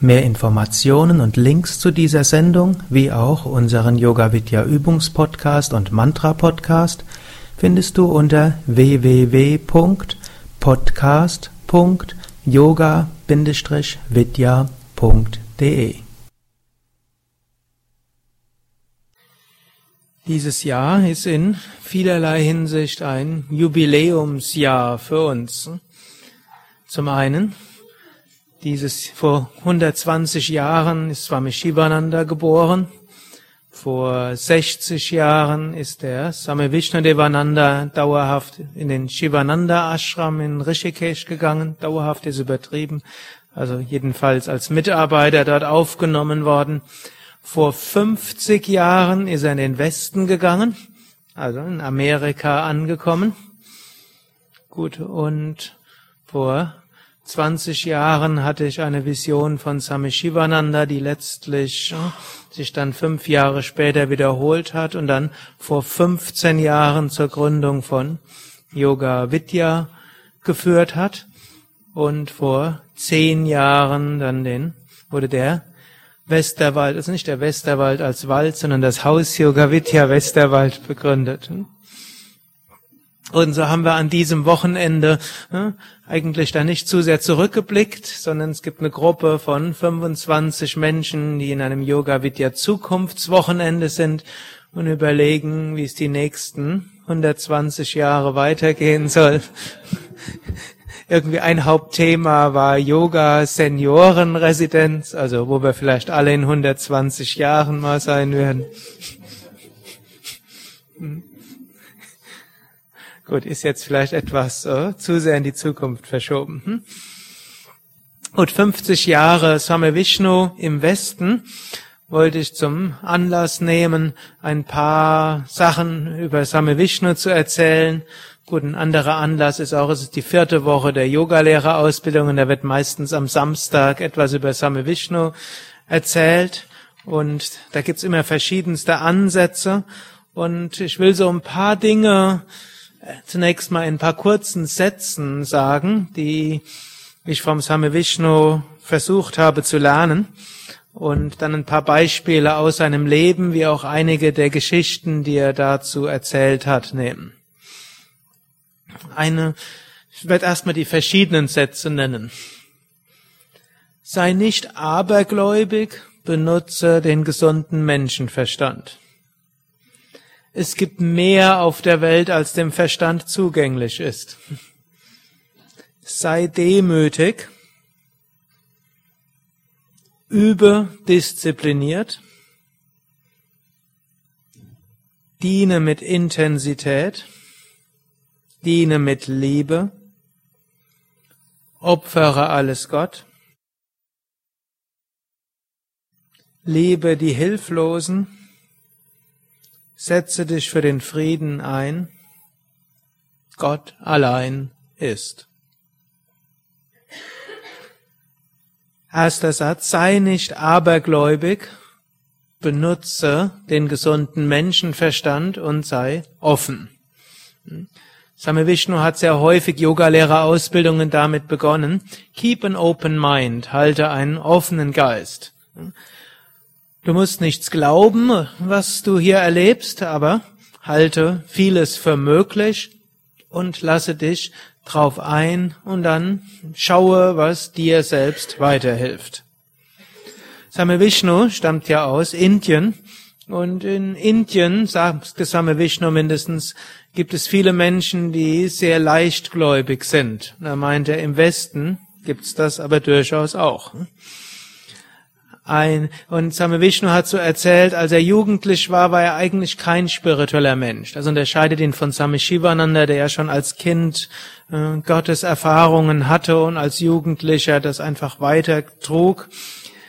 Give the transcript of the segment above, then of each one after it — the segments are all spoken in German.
Mehr Informationen und Links zu dieser Sendung, wie auch unseren Yoga Vidya Übungspodcast und Mantra Podcast findest du unter www.podcast.yoga-vidya.de. Dieses Jahr ist in vielerlei Hinsicht ein Jubiläumsjahr für uns. Zum einen dieses vor 120 Jahren ist Swami Shivananda geboren. Vor 60 Jahren ist der Swami Vishnudevananda dauerhaft in den Shivananda Ashram in Rishikesh gegangen. Dauerhaft ist übertrieben. Also jedenfalls als Mitarbeiter dort aufgenommen worden. Vor 50 Jahren ist er in den Westen gegangen. Also in Amerika angekommen. Gut, und vor 20 Jahren hatte ich eine Vision von Swami Shivananda, die letztlich sich dann fünf Jahre später wiederholt hat und dann vor 15 Jahren zur Gründung von Yoga Vidya geführt hat und vor zehn Jahren dann den, wurde der Westerwald, also nicht der Westerwald als Wald, sondern das Haus Yoga Vidya Westerwald begründet. Und so haben wir an diesem Wochenende äh, eigentlich da nicht zu sehr zurückgeblickt, sondern es gibt eine Gruppe von 25 Menschen, die in einem Yoga Vidya Zukunftswochenende sind und überlegen, wie es die nächsten 120 Jahre weitergehen soll. Irgendwie ein Hauptthema war Yoga Seniorenresidenz, also wo wir vielleicht alle in 120 Jahren mal sein werden. Gut, ist jetzt vielleicht etwas äh, zu sehr in die Zukunft verschoben. Hm? Gut, 50 Jahre Swami Vishnu im Westen wollte ich zum Anlass nehmen, ein paar Sachen über Swami Vishnu zu erzählen. Gut, ein anderer Anlass ist auch, es ist die vierte Woche der Yogalehrerausbildung und da wird meistens am Samstag etwas über Swami Vishnu erzählt. Und da gibt's immer verschiedenste Ansätze. Und ich will so ein paar Dinge zunächst mal in ein paar kurzen Sätzen sagen, die ich vom Same Vishnu versucht habe zu lernen und dann ein paar Beispiele aus seinem Leben, wie auch einige der Geschichten, die er dazu erzählt hat, nehmen. Eine, ich werde erstmal die verschiedenen Sätze nennen. Sei nicht abergläubig, benutze den gesunden Menschenverstand. Es gibt mehr auf der Welt, als dem Verstand zugänglich ist. Sei demütig, übe diszipliniert, diene mit Intensität, diene mit Liebe, opfere alles Gott, liebe die Hilflosen, Setze dich für den Frieden ein. Gott allein ist. Erster Satz, sei nicht abergläubig, benutze den gesunden Menschenverstand und sei offen. Same Vishnu hat sehr häufig Yogalehrerausbildungen damit begonnen. Keep an open mind, halte einen offenen Geist. Du musst nichts glauben, was du hier erlebst, aber halte vieles für möglich und lasse dich drauf ein und dann schaue, was dir selbst weiterhilft. Same Vishnu stammt ja aus Indien und in Indien, sagt Same Vishnu mindestens, gibt es viele Menschen, die sehr leichtgläubig sind. Da meint er, im Westen gibt's das aber durchaus auch ein. Und Same Vishnu hat so erzählt, als er jugendlich war, war er eigentlich kein spiritueller Mensch. Das unterscheidet ihn von Same Shivananda, der ja schon als Kind äh, Gottes Erfahrungen hatte und als Jugendlicher das einfach weiter trug.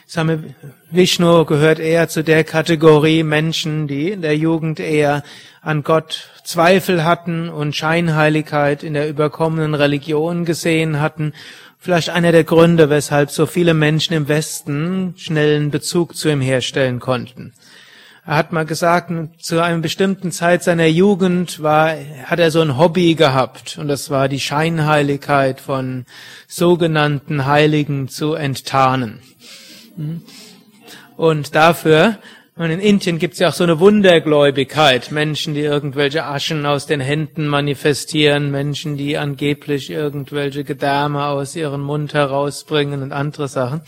Same Vishnu gehört eher zu der Kategorie Menschen, die in der Jugend eher an Gott Zweifel hatten und Scheinheiligkeit in der überkommenen Religion gesehen hatten. Vielleicht einer der Gründe, weshalb so viele Menschen im Westen schnellen Bezug zu ihm herstellen konnten. Er hat mal gesagt, zu einer bestimmten Zeit seiner Jugend war, hat er so ein Hobby gehabt und das war die Scheinheiligkeit von sogenannten Heiligen zu enttarnen. Und dafür, und in Indien gibt es ja auch so eine Wundergläubigkeit, Menschen, die irgendwelche Aschen aus den Händen manifestieren, Menschen, die angeblich irgendwelche Gedärme aus ihrem Mund herausbringen und andere Sachen.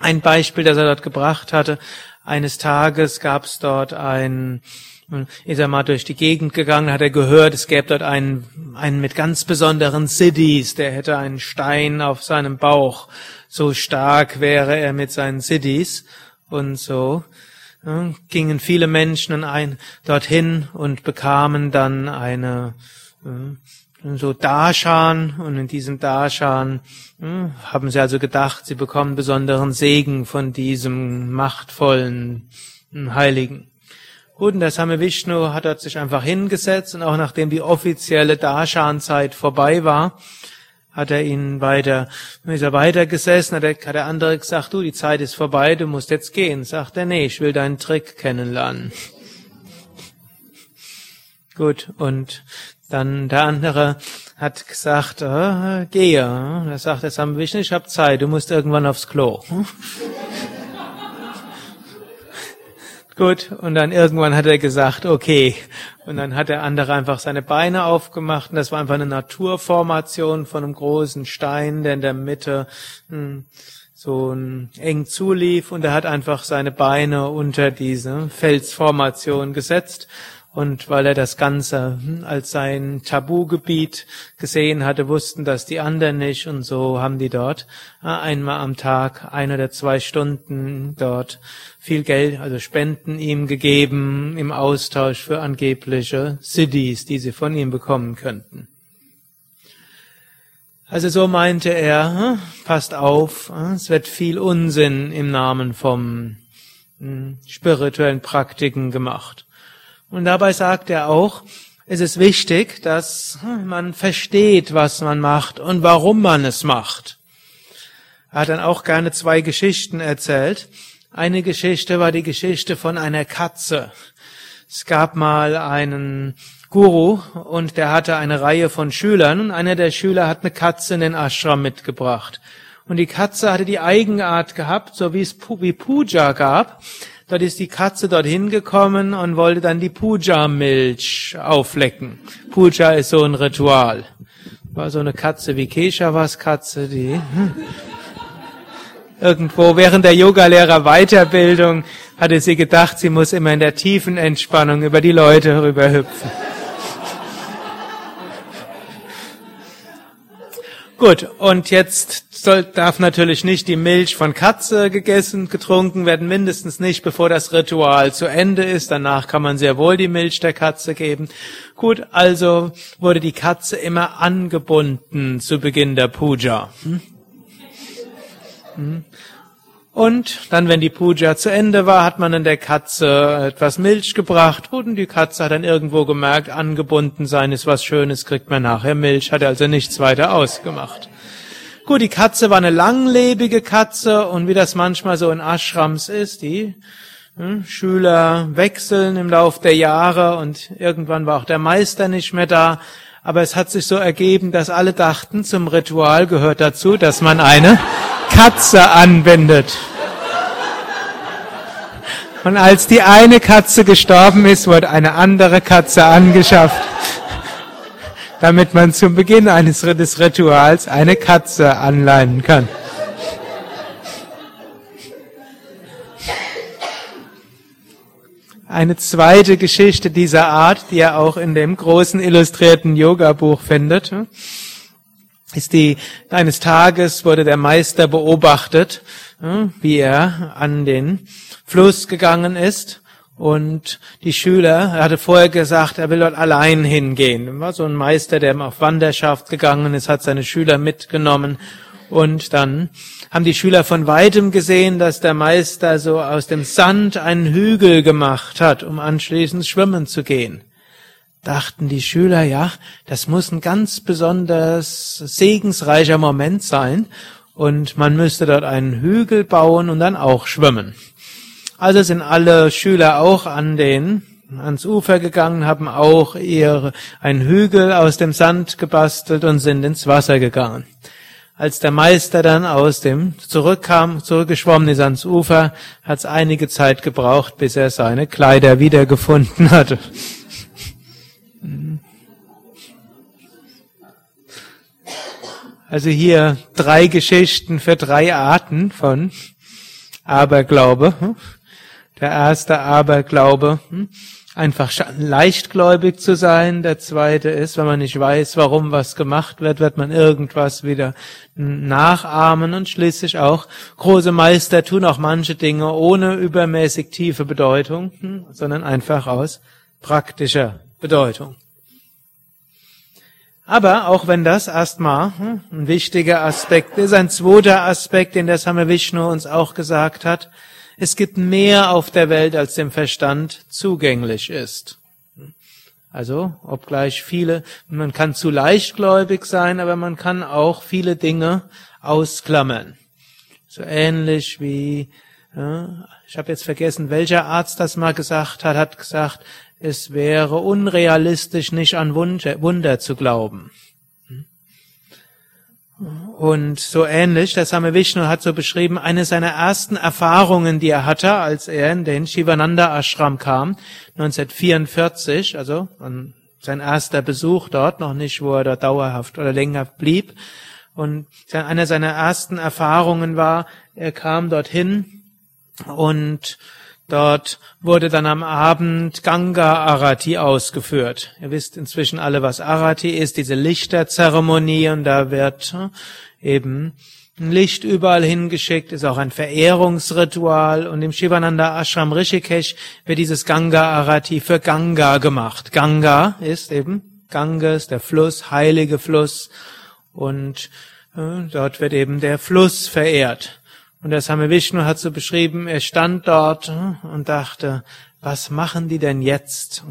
Ein Beispiel, das er dort gebracht hatte, eines Tages gab es dort ein, ist er mal durch die Gegend gegangen, hat er gehört, es gäbe dort einen, einen mit ganz besonderen Cities, der hätte einen Stein auf seinem Bauch. So stark wäre er mit seinen Cities. Und so gingen viele Menschen ein, dorthin und bekamen dann eine, so Darshan und in diesem Darshan hm, haben sie also gedacht, sie bekommen besonderen Segen von diesem machtvollen hm, Heiligen. Gut, und der Same Vishnu hat dort sich einfach hingesetzt und auch nachdem die offizielle Darshan-Zeit vorbei war, hat er ihn weiter, ist er weiter gesessen, hat der, hat der andere gesagt, du, die Zeit ist vorbei, du musst jetzt gehen. Sagt er, nee, ich will deinen Trick kennenlernen. Gut, und dann der andere hat gesagt, äh, gehe. Da sagt er, Sam Vishnu, ich habe Zeit, du musst irgendwann aufs Klo. Gut, und dann irgendwann hat er gesagt, okay. Und dann hat der andere einfach seine Beine aufgemacht und das war einfach eine Naturformation von einem großen Stein, der in der Mitte hm, so eng zulief und er hat einfach seine Beine unter diese Felsformation gesetzt und weil er das Ganze hm, als sein Tabugebiet gesehen hatte, wussten das die anderen nicht. Und so haben die dort äh, einmal am Tag ein oder zwei Stunden dort viel Geld, also Spenden ihm gegeben im Austausch für angebliche Cities, die sie von ihm bekommen könnten. Also so meinte er, hm, passt auf, hm, es wird viel Unsinn im Namen vom spirituellen Praktiken gemacht. Und dabei sagt er auch, es ist wichtig, dass man versteht, was man macht und warum man es macht. Er hat dann auch gerne zwei Geschichten erzählt. Eine Geschichte war die Geschichte von einer Katze. Es gab mal einen Guru und der hatte eine Reihe von Schülern und einer der Schüler hat eine Katze in den Ashram mitgebracht. Und die Katze hatte die Eigenart gehabt, so wie es Puja gab, Dort ist die Katze dorthin gekommen und wollte dann die Puja-Milch auflecken. Puja ist so ein Ritual. War so eine Katze wie Keshavas Katze, die hm, irgendwo während der Yogalehrer Weiterbildung hatte sie gedacht, sie muss immer in der tiefen Entspannung über die Leute rüberhüpfen. Gut, und jetzt soll, darf natürlich nicht die Milch von Katze gegessen, getrunken werden, mindestens nicht, bevor das Ritual zu Ende ist. Danach kann man sehr wohl die Milch der Katze geben. Gut, also wurde die Katze immer angebunden zu Beginn der Puja. Hm? Hm? Und dann, wenn die Puja zu Ende war, hat man in der Katze etwas Milch gebracht. Und die Katze hat dann irgendwo gemerkt, angebunden sein ist was Schönes, kriegt man nachher Milch, hat also nichts weiter ausgemacht. Gut, die Katze war eine langlebige Katze und wie das manchmal so in Ashrams ist, die hm, Schüler wechseln im Lauf der Jahre und irgendwann war auch der Meister nicht mehr da. Aber es hat sich so ergeben, dass alle dachten, zum Ritual gehört dazu, dass man eine Katze anbindet. Und als die eine Katze gestorben ist, wurde eine andere Katze angeschafft, damit man zum Beginn eines des Rituals eine Katze anleihen kann. Eine zweite Geschichte dieser Art, die er auch in dem großen illustrierten Yoga-Buch findet, ist die, eines Tages wurde der Meister beobachtet, wie er an den Fluss gegangen ist und die Schüler, er hatte vorher gesagt, er will dort allein hingehen. Er war so ein Meister, der auf Wanderschaft gegangen ist, hat seine Schüler mitgenommen Und dann haben die Schüler von weitem gesehen, dass der Meister so aus dem Sand einen Hügel gemacht hat, um anschließend schwimmen zu gehen. Dachten die Schüler, ja, das muss ein ganz besonders segensreicher Moment sein und man müsste dort einen Hügel bauen und dann auch schwimmen. Also sind alle Schüler auch an den ans Ufer gegangen, haben auch ihr einen Hügel aus dem Sand gebastelt und sind ins Wasser gegangen. Als der Meister dann aus dem zurückkam, zurückgeschwommen ist ans Ufer, hat es einige Zeit gebraucht, bis er seine Kleider wiedergefunden hatte. Also hier drei Geschichten für drei Arten von Aberglaube. Der erste Aberglaube, einfach leichtgläubig zu sein. Der zweite ist, wenn man nicht weiß, warum was gemacht wird, wird man irgendwas wieder nachahmen. Und schließlich auch, große Meister tun auch manche Dinge ohne übermäßig tiefe Bedeutung, hm, sondern einfach aus praktischer Bedeutung. Aber auch wenn das erstmal hm, ein wichtiger Aspekt ist, ein zweiter Aspekt, den der Same Vishnu uns auch gesagt hat, es gibt mehr auf der Welt, als dem Verstand zugänglich ist. Also, obgleich viele, man kann zu leichtgläubig sein, aber man kann auch viele Dinge ausklammern. So ähnlich wie, ja, ich habe jetzt vergessen, welcher Arzt das mal gesagt hat, hat gesagt, es wäre unrealistisch, nicht an Wunder, Wunder zu glauben. Und so ähnlich, das Same Vishnu hat so beschrieben, eine seiner ersten Erfahrungen, die er hatte, als er in den Shivananda Ashram kam, 1944, also sein erster Besuch dort, noch nicht, wo er dort dauerhaft oder länger blieb. Und eine seiner ersten Erfahrungen war, er kam dorthin und Dort wurde dann am Abend Ganga Arati ausgeführt. Ihr wisst inzwischen alle, was Arati ist, diese Lichterzeremonie und da wird hm, eben ein Licht überall hingeschickt, ist auch ein Verehrungsritual und im Shivananda Ashram Rishikesh wird dieses Ganga Arati für Ganga gemacht. Ganga ist eben Ganges, der Fluss, heilige Fluss und äh, dort wird eben der Fluss verehrt. Und der Same Vishnu hat so beschrieben, er stand dort und dachte, was machen die denn jetzt?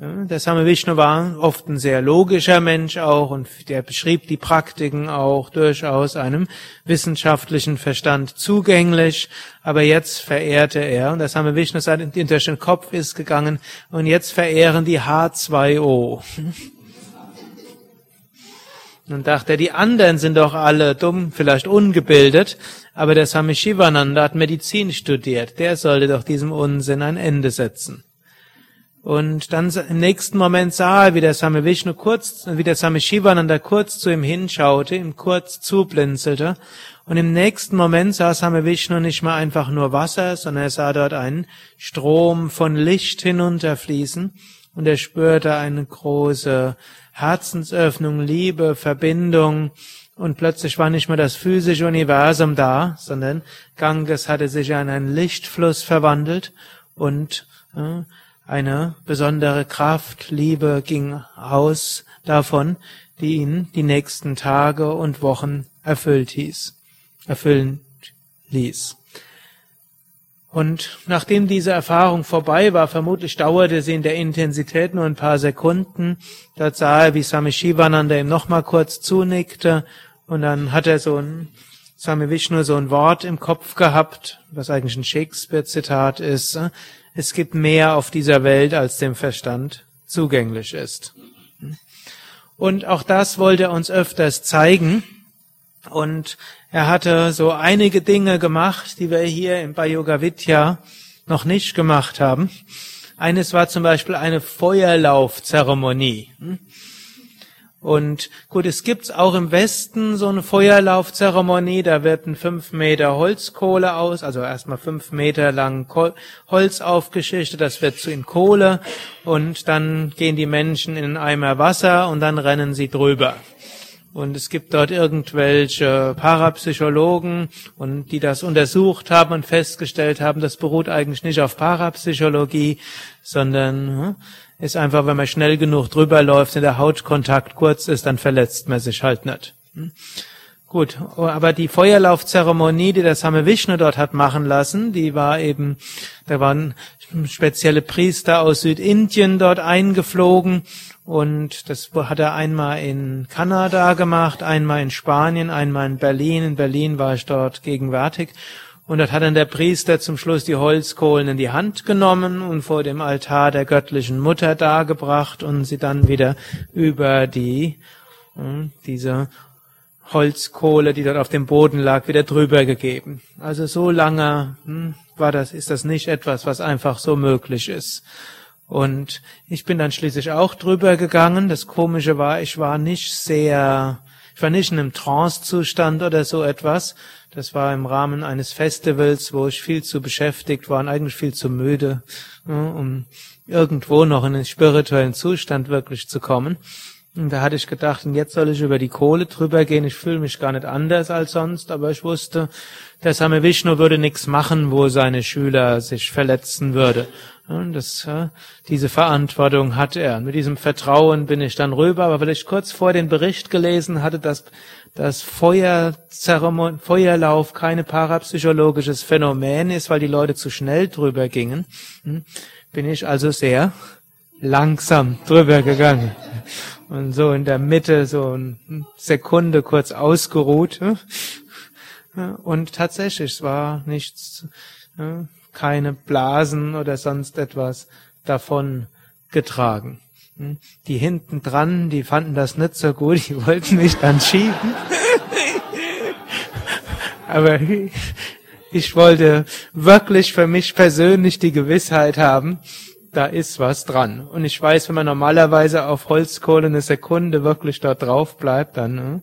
Der Same Vishnu war oft ein sehr logischer Mensch auch und der beschrieb die Praktiken auch durchaus einem wissenschaftlichen Verstand zugänglich. Aber jetzt verehrte er, und der Same Vishnu sagt, durch den Kopf ist gegangen, und jetzt verehren die H2O. Und dachte er, die anderen sind doch alle dumm, vielleicht ungebildet, aber der Swami Shivananda hat Medizin studiert, der sollte doch diesem Unsinn ein Ende setzen. Und dann im nächsten Moment sah er, wie der Swami Vishnu kurz, wie der Swami Shivananda kurz zu ihm hinschaute, ihm kurz zublinzelte. Und im nächsten Moment sah Swami Vishnu nicht mehr einfach nur Wasser, sondern er sah dort einen Strom von Licht hinunterfließen. Und er spürte eine große Herzensöffnung, Liebe, Verbindung. Und plötzlich war nicht mehr das physische Universum da, sondern Ganges hatte sich in einen Lichtfluss verwandelt und äh, eine besondere Kraft, Liebe ging aus davon, die ihn die nächsten Tage und Wochen erfüllt hieß, erfüllen ließ. Und nachdem diese Erfahrung vorbei war, vermutlich dauerte sie in der Intensität nur ein paar Sekunden, dort sah er, wie Swami Shivananda ihm nochmal kurz zunickte. Und dann hat er so ein, Swami Vishnu so ein Wort im Kopf gehabt, was eigentlich ein Shakespeare-Zitat ist, es gibt mehr auf dieser Welt, als dem Verstand zugänglich ist. Und auch das wollte er uns öfters zeigen, und er hatte so einige Dinge gemacht, die wir hier im Yoga Vidya noch nicht gemacht haben. Eines war zum Beispiel eine Feuerlaufzeremonie. Und gut, es gibt auch im Westen so eine Feuerlaufzeremonie, da wird ein fünf Meter Holzkohle aus, also erstmal fünf Meter lang Holz aufgeschichtet, das wird zu in Kohle und dann gehen die Menschen in einen Eimer Wasser und dann rennen sie drüber. Und es gibt dort irgendwelche Parapsychologen und die das untersucht haben und festgestellt haben, das beruht eigentlich nicht auf Parapsychologie, sondern hm, ist einfach, wenn man schnell genug drüber läuft und der Hautkontakt kurz ist, dann verletzt man sich halt nicht. Hm. Gut, aber die Feuerlaufzeremonie, die der Same Vishnu dort hat machen lassen, die war eben, da waren spezielle Priester aus Südindien dort eingeflogen und das hat er einmal in Kanada gemacht, einmal in Spanien, einmal in Berlin. In Berlin war ich dort gegenwärtig und dort hat dann der Priester zum Schluss die Holzkohlen in die Hand genommen und vor dem Altar der göttlichen Mutter dargebracht und sie dann wieder über die, hm, diese Holzkohle, die dort auf dem Boden lag, wieder drüber gegeben. Also so lange hm, war das, ist das nicht etwas, was einfach so möglich ist. Und ich bin dann schließlich auch drüber gegangen. Das Komische war, ich war nicht sehr, ich war nicht in einem Trance-Zustand oder so etwas. Das war im Rahmen eines Festivals, wo ich viel zu beschäftigt war und eigentlich viel zu müde, um irgendwo noch in einen spirituellen Zustand wirklich zu kommen. Und da hatte ich gedacht, und jetzt soll ich über die Kohle drüber gehen. Ich fühle mich gar nicht anders als sonst, aber ich wusste, der Same Vishnu würde nichts machen, wo seine Schüler sich verletzen würde. Und das, diese Verantwortung hat er. Mit diesem Vertrauen bin ich dann rüber, aber weil ich kurz vor den Bericht gelesen hatte, dass das Feuerzeremon Feuerlauf keine parapsychologisches Phänomen ist, weil die Leute zu schnell drüber gingen, hm, bin ich also sehr langsam drüber gegangen und so in der Mitte so eine Sekunde kurz ausgeruht. Und tatsächlich, es war nichts, keine Blasen oder sonst etwas davon getragen. Die hinten dran, die fanden das nicht so gut, die wollten mich dann schieben. Aber ich wollte wirklich für mich persönlich die Gewissheit haben, da ist was dran. Und ich weiß, wenn man normalerweise auf Holzkohle eine Sekunde wirklich da drauf bleibt, dann ne,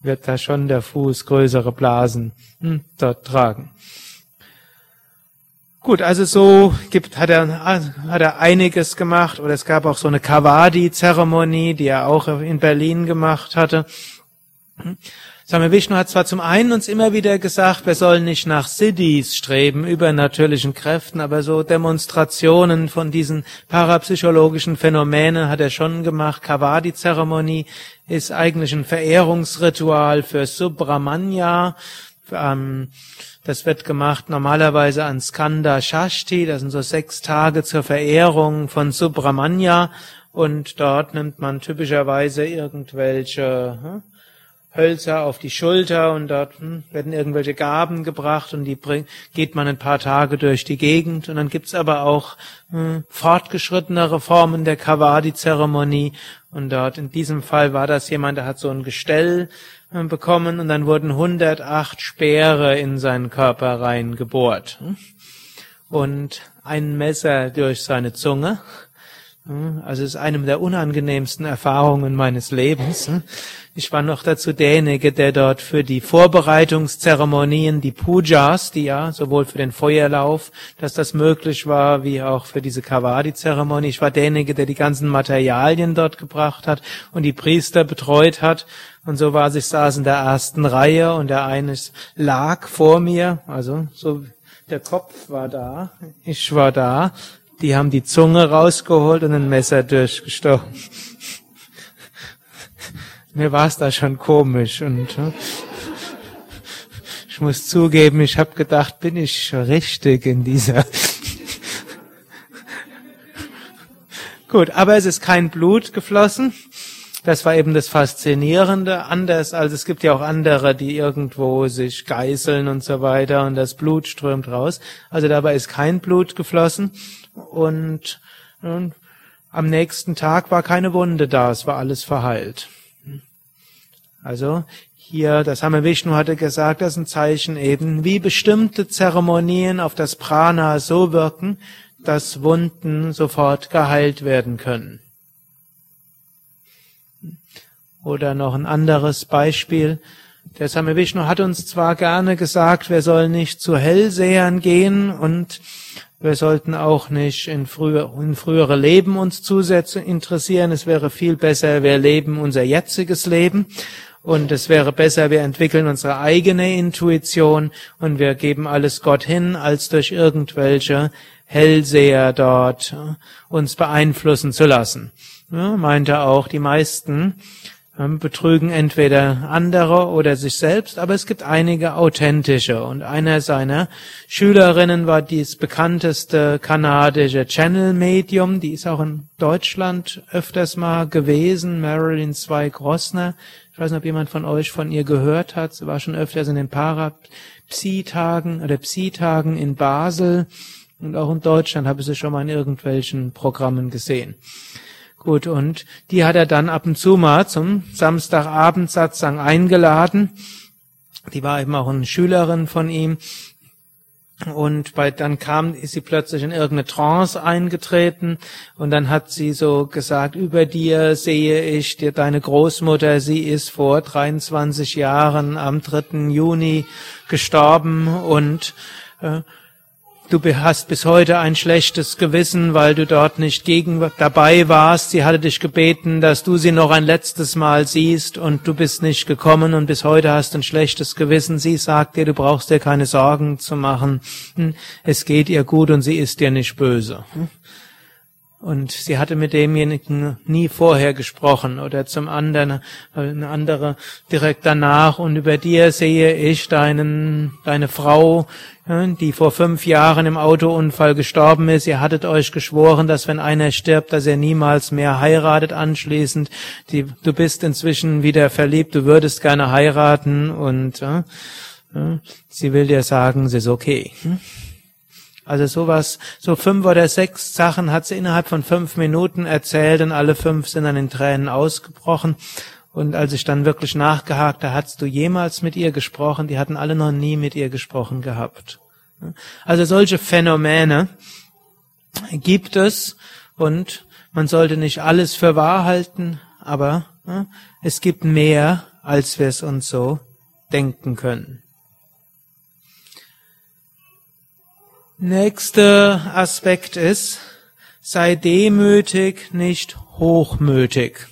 wird da schon der Fuß größere Blasen hm, dort tragen. Gut, also so gibt, hat er, hat er einiges gemacht, oder es gab auch so eine Kavadi-Zeremonie, die er auch in Berlin gemacht hatte. Swami Vishnu hat zwar zum einen uns immer wieder gesagt, wir sollen nicht nach Siddhis streben, übernatürlichen Kräften, aber so Demonstrationen von diesen parapsychologischen Phänomenen hat er schon gemacht. Kavadi-Zeremonie ist eigentlich ein Verehrungsritual für Subramanya. Ähm, das wird gemacht normalerweise an Skanda Shashti, das sind so sechs Tage zur Verehrung von Subramanya und dort nimmt man typischerweise irgendwelche hm, Hölzer auf die Schulter und dort hm, werden irgendwelche Gaben gebracht und die bring, geht man ein paar Tage durch die Gegend. Und dann gibt's aber auch hm, fortgeschrittenere Formen der Kavadi-Zeremonie. Und dort in diesem Fall war das jemand, der hat so ein Gestell hm, bekommen und dann wurden 108 Speere in seinen Körper reingebohrt. Hm. Und ein Messer durch seine Zunge. Hm, also es ist eine der unangenehmsten Erfahrungen meines Lebens. Ich war noch dazu derjenige, der dort für die Vorbereitungszeremonien, die Pujas, die ja sowohl für den Feuerlauf, dass das möglich war, wie auch für diese Kavadi-Zeremonie. Ich war derjenige, der die ganzen Materialien dort gebracht hat und die Priester betreut hat. Und so war ich saß in der ersten Reihe und der eine lag vor mir, also so der Kopf war da, ich war da. Die haben die Zunge rausgeholt und ein Messer durchgestochen mir war es da schon komisch und ich muss zugeben, ich habe gedacht, bin ich richtig in dieser. Gut, aber es ist kein Blut geflossen. Das war eben das Faszinierende. Anders als es gibt ja auch andere, die irgendwo sich geißeln und so weiter und das Blut strömt raus. Also dabei ist kein Blut geflossen und, und am nächsten Tag war keine Wunde da. Es war alles verheilt. Also hier, das Hame Vishnu hatte gesagt, das ist ein Zeichen eben, wie bestimmte Zeremonien auf das Prana so wirken, dass Wunden sofort geheilt werden können. Oder noch ein anderes Beispiel. Der Same Vishnu hat uns zwar gerne gesagt, wir sollen nicht zu Hellsehern gehen und wir sollten auch nicht in, früher, in frühere Leben uns zusätzlich interessieren. Es wäre viel besser, wir leben unser jetziges Lem und es wäre besser, wir entwickeln unsere eigene Intuition und wir geben alles Gott hin, als durch irgendwelche Hellseher dort uns beeinflussen zu lassen. Ja, meinte auch, die meisten betrügen entweder andere oder sich selbst, aber es gibt einige authentische. Und einer seiner Schülerinnen war dies bekannteste kanadische Channel-Medium, die ist auch in Deutschland öfters mal gewesen, Marilyn Zweig-Rossner. Ich weiß nicht, ob jemand von euch von ihr gehört hat. Sie war schon öfters in den Parapsy-Tagen oder Psi-Tagen in Basel und auch in Deutschland habe ich sie schon mal in irgendwelchen Programmen gesehen. Gut, und die hat er dann ab und zu mal zum Samstagabendsatzang eingeladen. Die war eben auch eine Schülerin von ihm. Und bei, dann kam, ist sie plötzlich in irgendeine Trance eingetreten und dann hat sie so gesagt, über dir sehe ich dir deine Großmutter, sie ist vor 23 Jahren am 3. Juni gestorben und äh, Du hast bis heute ein schlechtes Gewissen, weil du dort nicht gegen dabei warst. Sie hatte dich gebeten, dass du sie noch ein letztes Mal siehst und du bist nicht gekommen und bis heute hast ein schlechtes Gewissen. Sie sagt dir, du brauchst dir keine Sorgen zu machen. Hm, es geht ihr gut und sie ist dir nicht böse. Hm? Und sie hatte mit demjenigen nie vorher gesprochen oder zum anderen eine andere direkt danach. Und über dir sehe ich deinen, deine Frau, die vor fünf Jahren im Autounfall gestorben ist. Ihr hattet euch geschworen, dass wenn einer stirbt, dass er niemals mehr heiratet anschließend. Die, du bist inzwischen wieder verliebt, du würdest gerne heiraten und äh, sie will dir sagen, es ist okay. Also sowas, so fünf oder sechs Sachen hat sie innerhalb von fünf Minuten erzählt und alle fünf sind dann in Tränen ausgebrochen. Und als ich dann wirklich nachgehakt, da hast du jemals mit ihr gesprochen? Die hatten alle noch nie mit ihr gesprochen gehabt. Also solche Phänomene gibt es und man sollte nicht alles für wahr halten, aber es gibt mehr, als wir es uns so denken können. Nächster Aspekt ist, sei demütig, nicht hochmütig.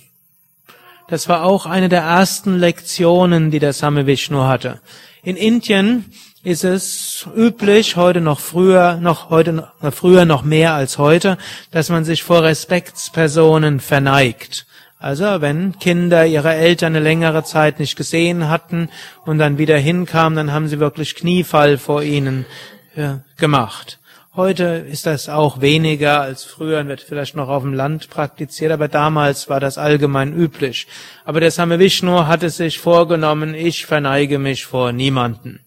Das war auch eine der ersten Lektionen, die der Same Vishnu hatte. In Indien ist es üblich, heute noch früher, noch heute noch früher noch mehr als heute, dass man sich vor Respektspersonen verneigt. Also wenn Kinder ihre Eltern eine längere Zeit nicht gesehen hatten und dann wieder hinkamen, dann haben sie wirklich Kniefall vor ihnen gemacht. Heute ist das auch weniger als früher, wird vielleicht noch auf dem Land praktiziert, aber damals war das allgemein üblich. Aber der Same Vishnu hatte sich vorgenommen, ich verneige mich vor niemanden.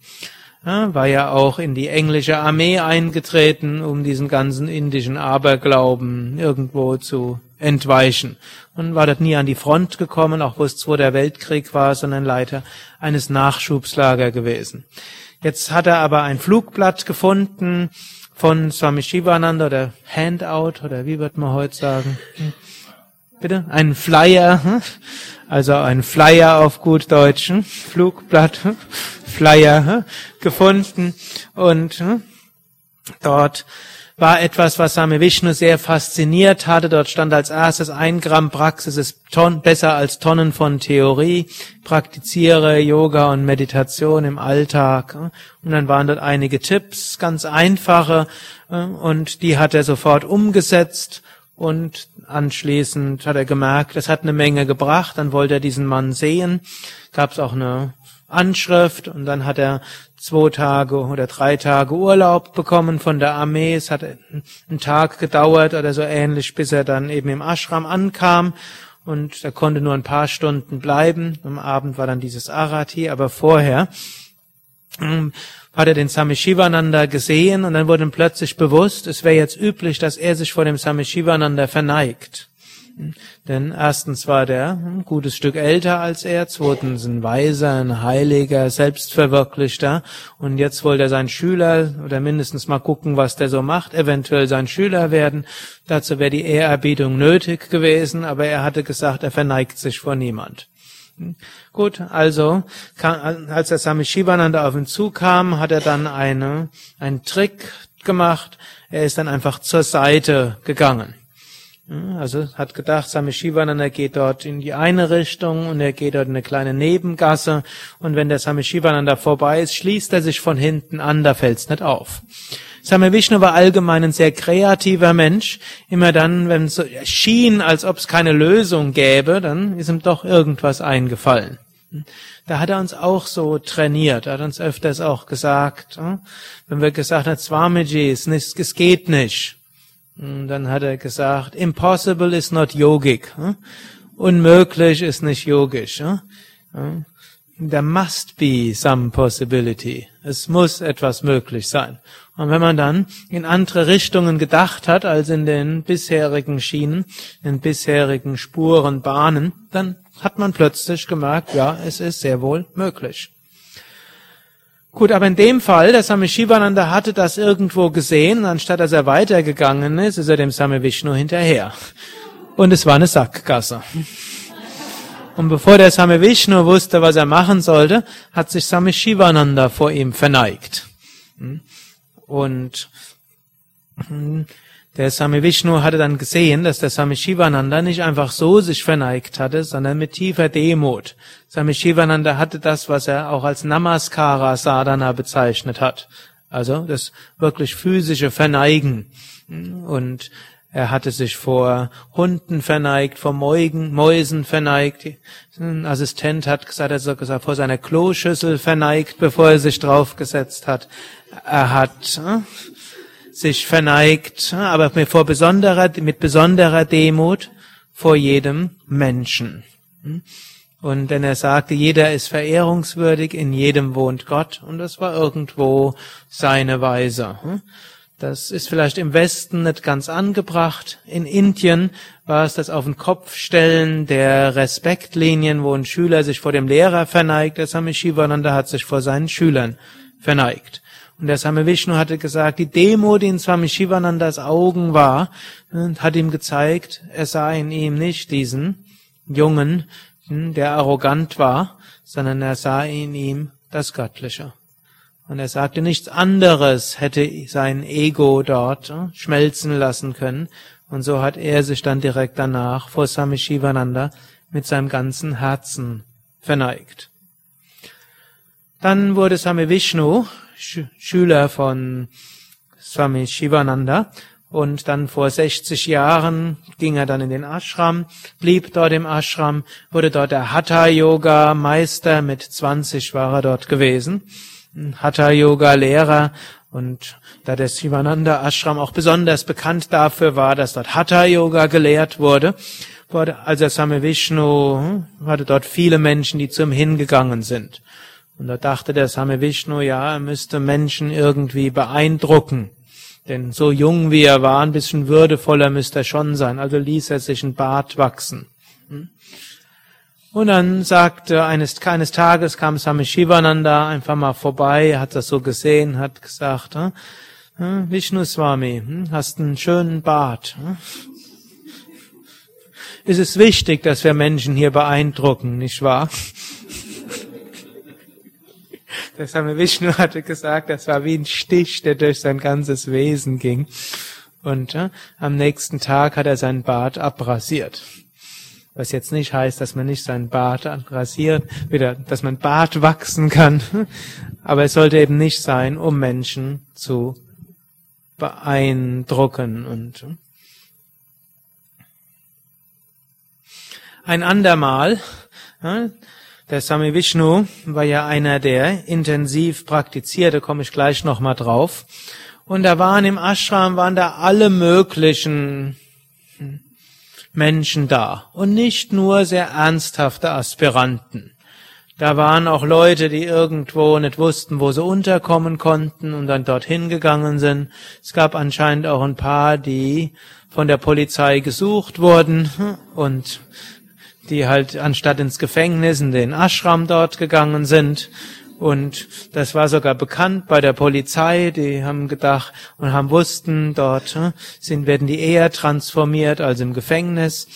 Ja, war ja auch in die englische Armee eingetreten, um diesen ganzen indischen Aberglauben irgendwo zu entweichen. Und war dort nie an die Front gekommen, auch wo es Zweiter Weltkrieg war, sondern Leiter eines Nachschubslager gewesen. Jetzt hat er aber ein Flugblatt gefunden von Swami Shivananda oder Handout oder wie wird man heute sagen? Hm. Bitte? Ein Flyer, hm? also ein Flyer auf gut Deutschen, Flugblatt, hm? Flyer gefunden und dort war etwas, was Same Vishnu sehr fasziniert hatte. Dort stand als erstes ein Gramm Praxis ist ton besser als Tonnen von Theorie. Praktiziere Yoga und Meditation im Alltag. Und dann waren dort einige Tipps, ganz einfache, und die hat er sofort umgesetzt. Und anschließend hat er gemerkt, es hat eine Menge gebracht. Dann wollte er diesen Mann sehen. Gab es auch eine Anschrift und dann hat er zwei Tage oder drei Tage Urlaub bekommen von der Armee. Es hat einen Tag gedauert oder so ähnlich, bis er dann eben im Ashram ankam und er konnte nur ein paar Stunden bleiben. Am Abend war dann dieses Arati, aber vorher hat er den Same Shivananda gesehen und dann wurde ihm plötzlich bewusst, es wäre jetzt üblich, dass er sich vor dem Same Shivananda verneigt. Denn erstens war der ein gutes Stück älter als er, zweitens ein Weiser, ein Heiliger, Selbstverwirklichter und jetzt wollte er sein Schüler oder mindestens mal gucken, was der so macht, eventuell sein Schüler werden. Dazu wäre die Ehrerbietung nötig gewesen, aber er hatte gesagt, er verneigt sich vor niemand. Gut, also als der Sami Shivananda auf ihn zukam, hat er dann eine, einen Trick gemacht. Er ist dann einfach zur Seite gegangen. Also hat gedacht, Same Shivananda geht dort in die eine Richtung und er geht dort in eine kleine Nebengasse und wenn der Same Shivananda vorbei ist, schließt er sich von hinten an, da fällt's nicht auf. Same Vishnu war allgemein ein sehr kreativer Mensch. Immer dann, wenn es so schien, als ob es keine Lösung gäbe, dann ist ihm doch irgendwas eingefallen. Da hat er uns auch so trainiert, er hat uns öfters auch gesagt, hm, wenn wir gesagt haben, Swamiji, es geht nicht. Und dann hat er gesagt, impossible is not yogic. Hm. Unmöglich ist nicht yogisch. Hm. There must be some possibility. Es muss etwas möglich sein. Und wenn man dann in andere Richtungen gedacht hat als in den bisherigen Schienen, in bisherigen Spuren, Bahnen, dann hat man plötzlich gemerkt, ja, es ist sehr wohl möglich. Gut, aber in dem Fall, der Same Shivananda hatte das irgendwo gesehen, anstatt dass er weitergegangen ist, ist er dem Same Vishnu hinterher. Und es war eine Sackgasse. Und bevor der Same Vishnu wusste, was er machen sollte, hat sich Same Shivananda vor ihm verneigt. Und der Same Vishnu hatte dann gesehen, dass der Same Shivananda nicht einfach so sich verneigt hatte, sondern mit tiefer Demut. Same Shivananda hatte das, was er auch als Namaskara Sadhana bezeichnet hat. Also das wirklich physische Verneigen. Und er hatte sich vor Hunden verneigt, vor Mäugen, Mäusen verneigt. Ein Assistent hat gesagt, er hat gesagt, vor seiner Kloschüssel verneigt, bevor er sich draufgesetzt hat. Er hat äh, sich verneigt, aber mit, vor besonderer, mit besonderer Demut vor jedem Menschen. Und denn er sagte, jeder ist verehrungswürdig, in jedem wohnt Gott. Und das war irgendwo seine Weise. Das ist vielleicht im Westen nicht ganz angebracht. In Indien war es das auf den Kopf stellen der Respektlinien, wo ein Schüler sich vor dem Lehrer verneigt. Der Same Shivananda hat sich vor seinen Schülern verneigt. Und der Same Vishnu hatte gesagt, die Demo, die in Swami Shivanandas Augen war, hat ihm gezeigt, er sah in ihm nicht diesen Jungen, der arrogant war, sondern er sah in ihm das Göttliche. Und er sagte, nichts anderes hätte sein Ego dort schmelzen lassen können. Und so hat er sich dann direkt danach vor Swami Shivananda mit seinem ganzen Herzen verneigt. Dann wurde Swami Vishnu Schüler von Swami Shivananda. Und dann vor 60 Jahren ging er dann in den Ashram, blieb dort im Ashram, wurde dort der Hatha Yoga Meister, mit 20 war er dort gewesen. Hatha-Yoga-Lehrer und da der Sivananda Ashram auch besonders bekannt dafür war, dass dort Hatha-Yoga gelehrt wurde, wurde, also Same Vishnu hm, hatte dort viele Menschen, die zum hingegangen sind. Und da dachte der Same Vishnu, ja, er müsste Menschen irgendwie beeindrucken. Denn so jung wie er war, ein bisschen würdevoller müsste er schon sein. Also ließ er sich ein Bart wachsen. Hm. Und dann sagte eines, eines Tages kam Swami Shivananda einfach mal vorbei, hat das so gesehen, hat gesagt, hm, Vishnu Swami, hm, hast einen schönen Bart. Hm? Es ist wichtig, dass wir Menschen hier beeindrucken, nicht wahr? Der Swami Vishnu hatte gesagt, das war wie ein Stich, der durch sein ganzes Wesen ging. Und äh, am nächsten Tag hat er seinen Bart abrasiert. Was jetzt nicht heißt, dass man nicht seinen Bart rasiert, wieder, dass man Bart wachsen kann. Aber es sollte eben nicht sein, um Menschen zu beeindrucken und ein andermal, der Sami Vishnu war ja einer, der intensiv praktizierte, komme ich gleich nochmal drauf. Und da waren im Ashram, waren da alle möglichen Menschen da und nicht nur sehr ernsthafte Aspiranten. Da waren auch Leute, die irgendwo nicht wussten, wo sie unterkommen konnten und dann dorthin gegangen sind. Es gab anscheinend auch ein paar, die von der Polizei gesucht wurden und die halt anstatt ins Gefängnis in den Ashram dort gegangen sind und das war sogar bekannt bei der Polizei. Die haben gedacht und haben wussten, dort hm, sind, werden die eher transformiert als im Gefängnis.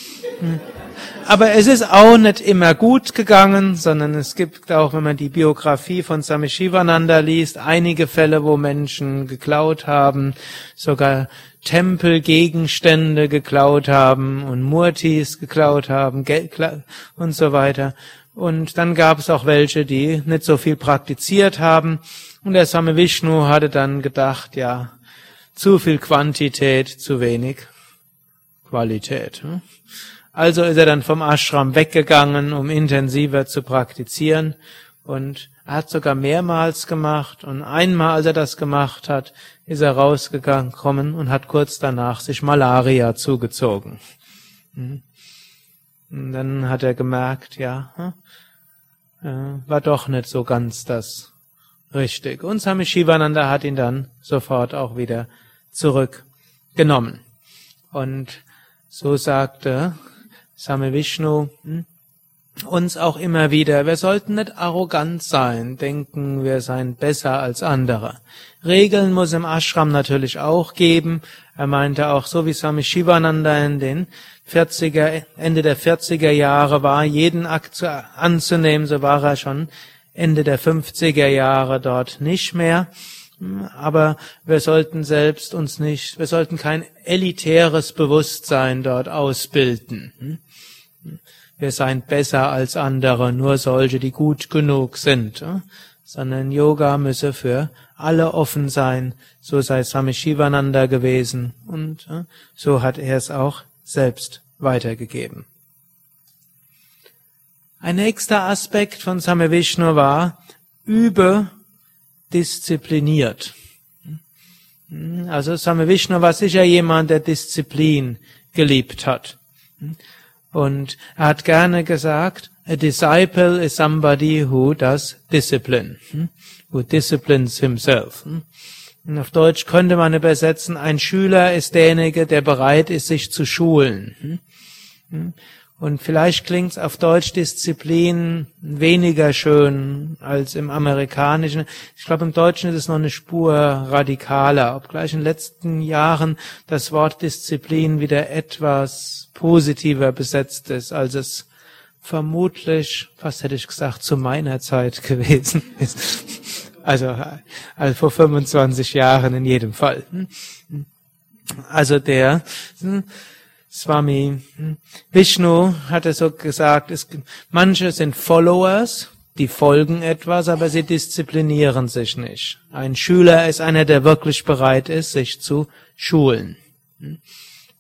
Aber es ist auch nicht immer gut gegangen, sondern es gibt auch, wenn man die Biografie von Swami Shivananda liest, einige Fälle, wo Menschen geklaut haben, sogar Tempelgegenstände geklaut haben und Murtis geklaut haben, und so weiter. Und dann gab es auch welche, die nicht so viel praktiziert haben. Und der Same Vishnu hatte dann gedacht, ja, zu viel Quantität, zu wenig Qualität. Hm? Also ist er dann vom Ashram weggegangen, um intensiver zu praktizieren und er hat sogar mehrmals gemacht und einmal, als er das gemacht hat, ist er rausgegangen und hat kurz danach sich Malaria zugezogen. Hm? Und dann hat er gemerkt, ja, hm, war doch nicht so ganz das richtig. Und Swami Shivananda hat ihn dann sofort auch wieder zurückgenommen. Und so sagte Same Vishnu hm, uns auch immer wieder, wir sollten nicht arrogant sein, denken, wir seien besser als andere. Regeln muss im Ashram natürlich auch geben. Er meinte auch, so wie Swami Shivananda in den 40er, Ende der 40er Jahre war, jeden Akt anzunehmen, so war er schon Ende der 50er Jahre dort nicht mehr. Aber wir sollten selbst uns nicht, wir sollten kein elitäres Bewusstsein dort ausbilden. Wir seien besser als andere, nur solche, die gut genug sind. Sondern Yoga müsse für alle offen sein. So sei Swami Shivananda gewesen und so hat er es auch selbst weitergegeben. Ein nächster Aspekt von Same Vishnu war, übe diszipliniert. Also Same Vishnu war sicher jemand, der Disziplin geliebt hat. Und er hat gerne gesagt, a disciple is somebody who does discipline, who disciplines himself. Und auf Deutsch könnte man übersetzen, ein Schüler ist derjenige, der bereit ist, sich zu schulen. Und vielleicht klingt es auf Deutsch Disziplin weniger schön als im Amerikanischen. Ich glaube, im Deutschen ist es noch eine Spur radikaler, obgleich in den letzten Jahren das Wort Disziplin wieder etwas positiver besetzt ist, als es vermutlich, fast hätte ich gesagt, zu meiner Zeit gewesen ist. Also, also vor 25 Jahren in jedem Fall. Also der, Swami Vishnu hatte so gesagt, es, manche sind Followers, die folgen etwas, aber sie disziplinieren sich nicht. Ein Schüler ist einer, der wirklich bereit ist, sich zu schulen.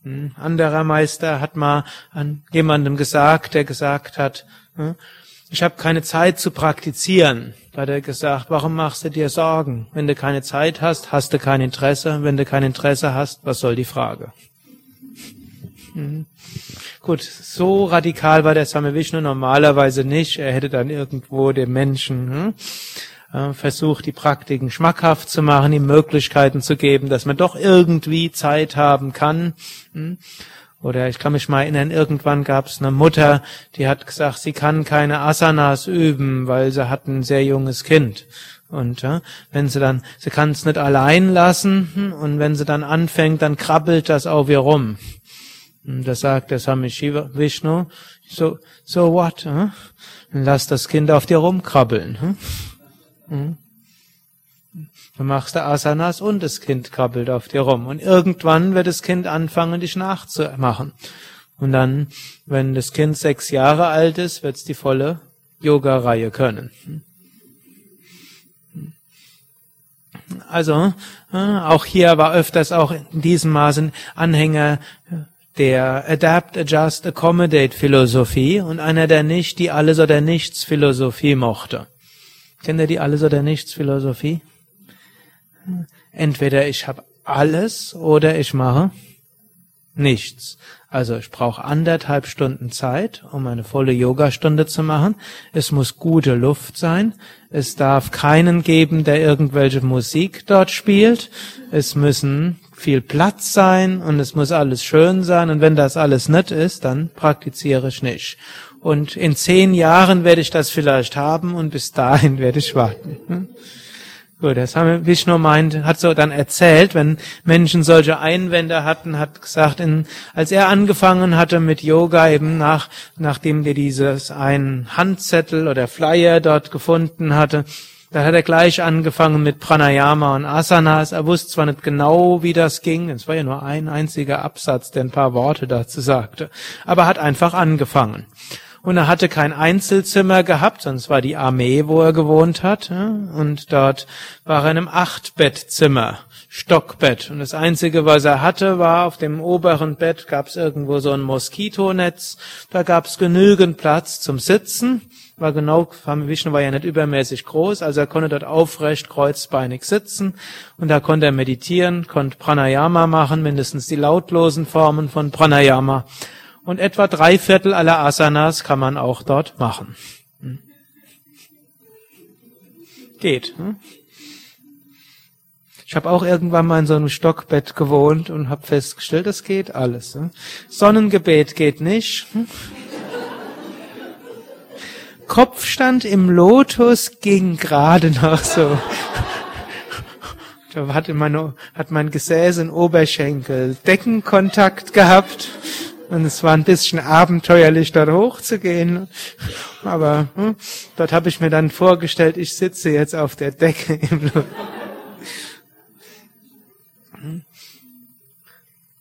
Ein anderer Meister hat mal an jemandem gesagt, der gesagt hat, hm, ich habe keine Zeit zu praktizieren. Da hat er gesagt, warum machst du dir Sorgen? Wenn du keine Zeit hast, hast du kein Interesse. Wenn du kein Interesse hast, was soll die Frage? Mhm. Gut, so radikal war der Same Vishnu normalerweise nicht. Er hätte dann irgendwo dem Menschen hm, versucht, die Praktiken schmackhaft zu machen, ihm Möglichkeiten zu geben, dass man doch irgendwie Zeit haben kann. Hm. Oder ich kann mich mal erinnern, irgendwann gab es eine Mutter, die hat gesagt, sie kann keine Asanas üben, weil sie hat ein sehr junges Kind. Und ja, wenn sie dann, sie kann es nicht allein lassen hm, und wenn sie dann anfängt, dann krabbelt das auf ihr rum. Da sagt der Swami Shiva Vishnu, so, so what? Huh? Lass das Kind auf dir rumkrabbeln. Huh? Hm? Du machst da Asanas und das Kind krabbelt auf dir rum. Und irgendwann wird das Kind anfangen, dich nachzumachen. Und dann, wenn das Kind sechs Jahre alt ist, wird es die volle Yoga-Reihe können. Also, äh, auch hier war öfters auch in diesem Maßen Anhänger der Adapt, Adjust, Accommodate Philosophie und einer, der nicht die Alles- oder Nichts Philosophie mochte. Kennt ihr die Alles- oder Nichts Philosophie? Entweder ich habe alles oder ich mache nichts. Also ich brauche anderthalb Stunden Zeit, um eine volle Yogastunde zu machen. Es muss gute Luft sein. Es darf keinen geben, der irgendwelche Musik dort spielt. Es müssen viel Platz sein und es muss alles schön sein. Und wenn das alles nett ist, dann praktiziere ich nicht. Und in zehn Jahren werde ich das vielleicht haben und bis dahin werde ich warten. Hm? Gut, das haben Vishnu meint, hat so dann erzählt, wenn Menschen solche Einwände hatten, hat gesagt, in, als er angefangen hatte mit Yoga, eben nach, nachdem er dieses einen Handzettel oder Flyer dort gefunden hatte, da hat er gleich angefangen mit Pranayama und Asanas. Er wusste zwar nicht genau, wie das ging, es war ja nur ein einziger Absatz, der ein paar Worte dazu sagte, aber hat einfach angefangen. Und er hatte kein Einzelzimmer gehabt, sonst war die Armee, wo er gewohnt hat. Und dort war er in einem Achtbettzimmer Stockbett. Und das Einzige, was er hatte, war auf dem oberen Bett gab es irgendwo so ein Moskitonetz. Da gab es genügend Platz zum Sitzen. War genau, Vishnu war ja nicht übermäßig groß, also er konnte dort aufrecht, kreuzbeinig sitzen. Und da konnte er meditieren, konnte Pranayama machen, mindestens die lautlosen Formen von Pranayama. Und etwa drei Viertel aller Asanas kann man auch dort machen. Hm. Geht. Hm? Ich habe auch irgendwann mal in so einem Stockbett gewohnt und habe festgestellt, das geht alles. Ne? Sonnengebet geht nicht. Hm? Kopfstand im Lotus ging gerade noch so. Da hatte meine, hat mein Gesäß in Oberschenkel Deckenkontakt gehabt. Und es war ein bisschen abenteuerlich, dort hochzugehen. Aber hm, dort habe ich mir dann vorgestellt, ich sitze jetzt auf der Decke im Lotus.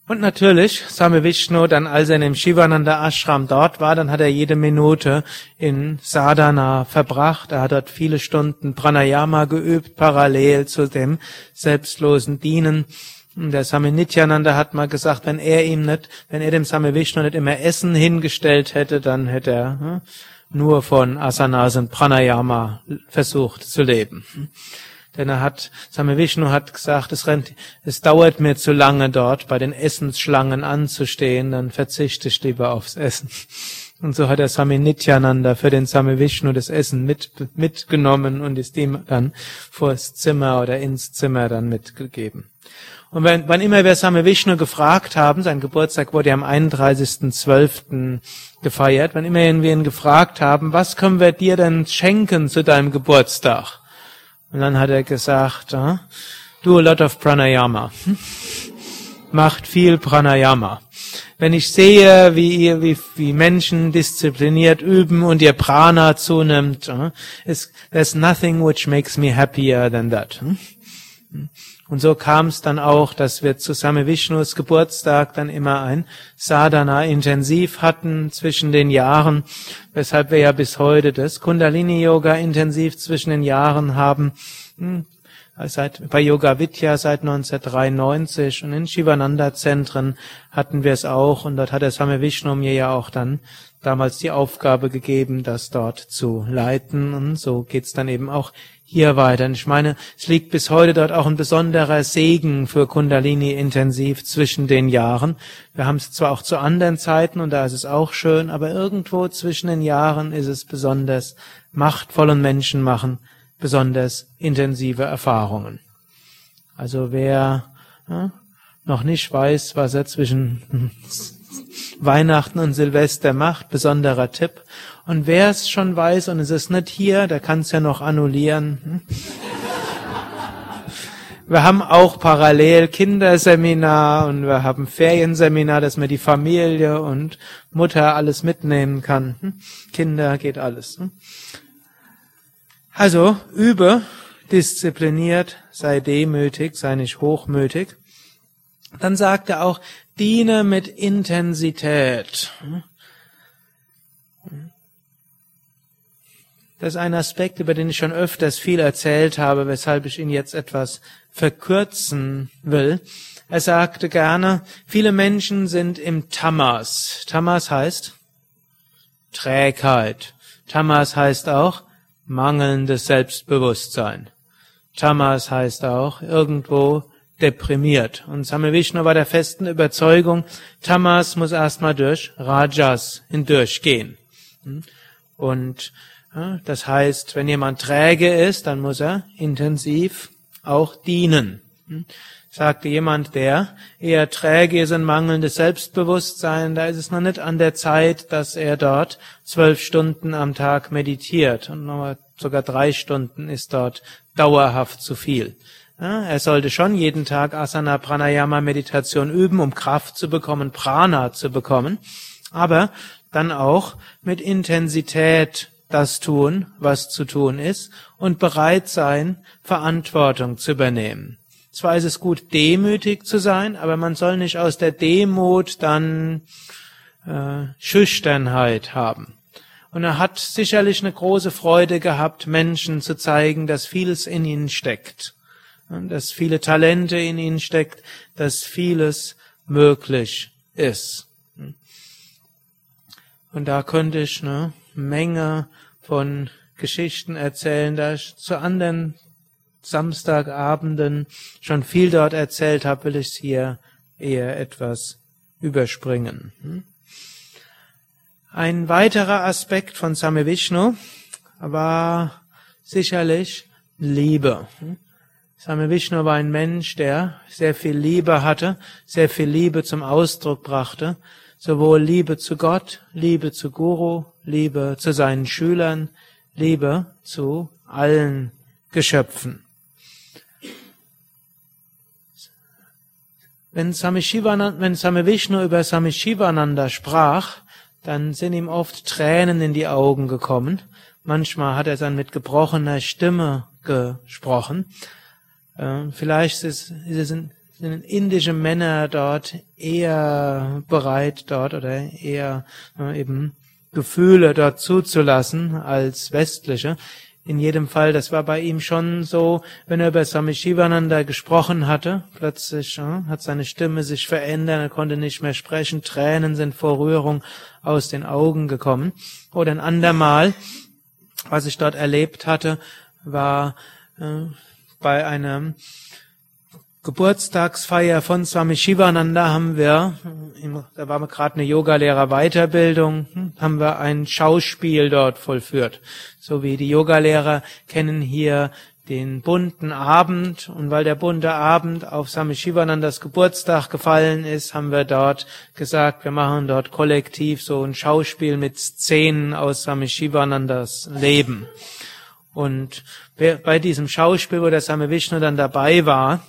Und natürlich, Same Vishnu, dann als er in dem Shivananda Ashram dort war, dann hat er jede Minute in Sadhana verbracht. Er hat dort viele Stunden Pranayama geübt, parallel zu dem selbstlosen Dienen. Der Same Nityananda hat mal gesagt, wenn er ihm nicht, wenn er dem Same Vishnu nicht immer Essen hingestellt hätte, dann hätte er hm, nur von Asanas und Pranayama versucht zu leben. Denn er hat, Same Vishnu hat gesagt, es, rennt, es dauert mir zu lange dort bei den Essensschlangen anzustehen, dann verzichte ich lieber aufs Essen. Und so hat er Same Nityananda für den Same Vishnu das Essen mit, mitgenommen und ist ihm dann vors Zimmer oder ins Zimmer dann mitgegeben. Und wenn, wann immer wir Same Vishnu gefragt haben, sein Geburtstag wurde ja am 31.12. gefeiert, wann immer wir ihn gefragt haben, was können wir dir denn schenken zu deinem Geburtstag? Und dann hat er gesagt, ah, do a lot of Pranayama. Macht viel Pranayama. Wenn ich sehe, wie, ihr, wie, wie Menschen diszipliniert üben und ihr Prana zunimmt, ah, there's nothing which makes me happier than that. Und so kam es dann auch, dass wir zu Same Vishnus Geburtstag dann immer ein Sadhana intensiv hatten zwischen den Jahren, weshalb wir ja bis heute das Kundalini Yoga intensiv zwischen den Jahren haben. Hm, seit, bei Yoga Vidya seit 1993 und in Shivananda Zentren hatten wir es auch und dort hat der Same Vishnu mir ja auch dann damals die Aufgabe gegeben, das dort zu leiten und so geht's dann eben auch hier weiter. Und ich meine, es liegt bis heute dort auch ein besonderer Segen für Kundalini intensiv zwischen den Jahren. Wir haben es zwar auch zu anderen Zeiten und da ist es auch schön, aber irgendwo zwischen den Jahren ist es besonders machtvoll und Menschen machen besonders intensive Erfahrungen. Also wer ja, noch nicht weiß, was er zwischen Weihnachten und Silvester macht, besonderer Tipp. Und wer es schon weiß und es ist nicht hier, der kann es ja noch annullieren. Hm? Wir haben auch parallel Kinderseminar und wir haben Ferienseminar, dass man die Familie und Mutter alles mitnehmen kann. Hm? Kinder geht alles. Hm? Also übe diszipliniert, sei demütig, sei nicht hochmütig. Dann sagt er auch, diene mit Intensität. Das ist ein Aspekt, über den ich schon öfters viel erzählt habe, weshalb ich ihn jetzt etwas verkürzen will. Er sagte gerne, viele Menschen sind im Tamas. Tamas heißt Trägheit. Tamas heißt auch mangelndes Selbstbewusstsein. Tamas heißt auch irgendwo deprimiert. Und Same Vishnu war der festen Überzeugung, Tamas muss erstmal durch Rajas hindurchgehen. Und das heißt, wenn jemand träge ist, dann muss er intensiv auch dienen. Hm? Sagte jemand, der eher träge ist und mangelndes Selbstbewusstsein, da ist es noch nicht an der Zeit, dass er dort zwölf Stunden am Tag meditiert. Und sogar drei Stunden ist dort dauerhaft zu viel. Er sollte schon jeden Tag Asana Pranayama Meditation üben, um Kraft zu bekommen, Prana zu bekommen, aber dann auch mit Intensität das tun, was zu tun ist, und bereit sein, Verantwortung zu übernehmen. Zwar ist es gut, demütig zu sein, aber man soll nicht aus der Demut dann äh, Schüchternheit haben. Und er hat sicherlich eine große Freude gehabt, Menschen zu zeigen, dass vieles in ihnen steckt. Dass viele Talente in ihnen steckt, dass vieles möglich ist. Und da könnte ich eine Menge von Geschichten erzählen, da ich zu anderen Samstagabenden schon viel dort erzählt habe, will ich es hier eher etwas überspringen. Ein weiterer Aspekt von Same Vishnu war sicherlich Liebe. Same Vishnu war ein Mensch, der sehr viel Liebe hatte, sehr viel Liebe zum Ausdruck brachte, sowohl Liebe zu Gott, Liebe zu Guru, Liebe zu seinen Schülern, Liebe zu allen Geschöpfen. Wenn Same, wenn Same Vishnu über Same Shivananda sprach, dann sind ihm oft Tränen in die Augen gekommen. Manchmal hat er dann mit gebrochener Stimme gesprochen. Äh, vielleicht ist, ist, sind, sind indische Männer dort eher bereit dort oder eher äh, eben Gefühle dort zuzulassen als westliche. In jedem Fall, das war bei ihm schon so, wenn er über Swami Shivananda gesprochen hatte, plötzlich äh, hat seine Stimme sich verändert, er konnte nicht mehr sprechen, Tränen sind vor Rührung aus den Augen gekommen. Oder ein andermal, was ich dort erlebt hatte, war äh, bei einem Geburtstagsfeier von Swami Shivananda haben wir, da war gerade eine Yogalehrer-Weiterbildung, haben wir ein Schauspiel dort vollführt. So wie die Yogalehrer kennen hier den bunten Abend und weil der bunte Abend auf Swami Shivanandas Geburtstag gefallen ist, haben wir dort gesagt, wir machen dort kollektiv so ein Schauspiel mit Szenen aus Swami Shivanandas Leben. Und bei diesem Schauspiel, wo der Same Vishnu dann dabei war,